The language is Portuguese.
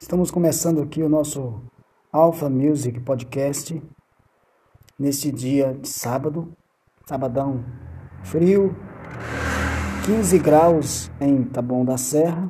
Estamos começando aqui o nosso Alpha Music Podcast neste dia de sábado, sabadão frio, 15 graus em Taboão da Serra.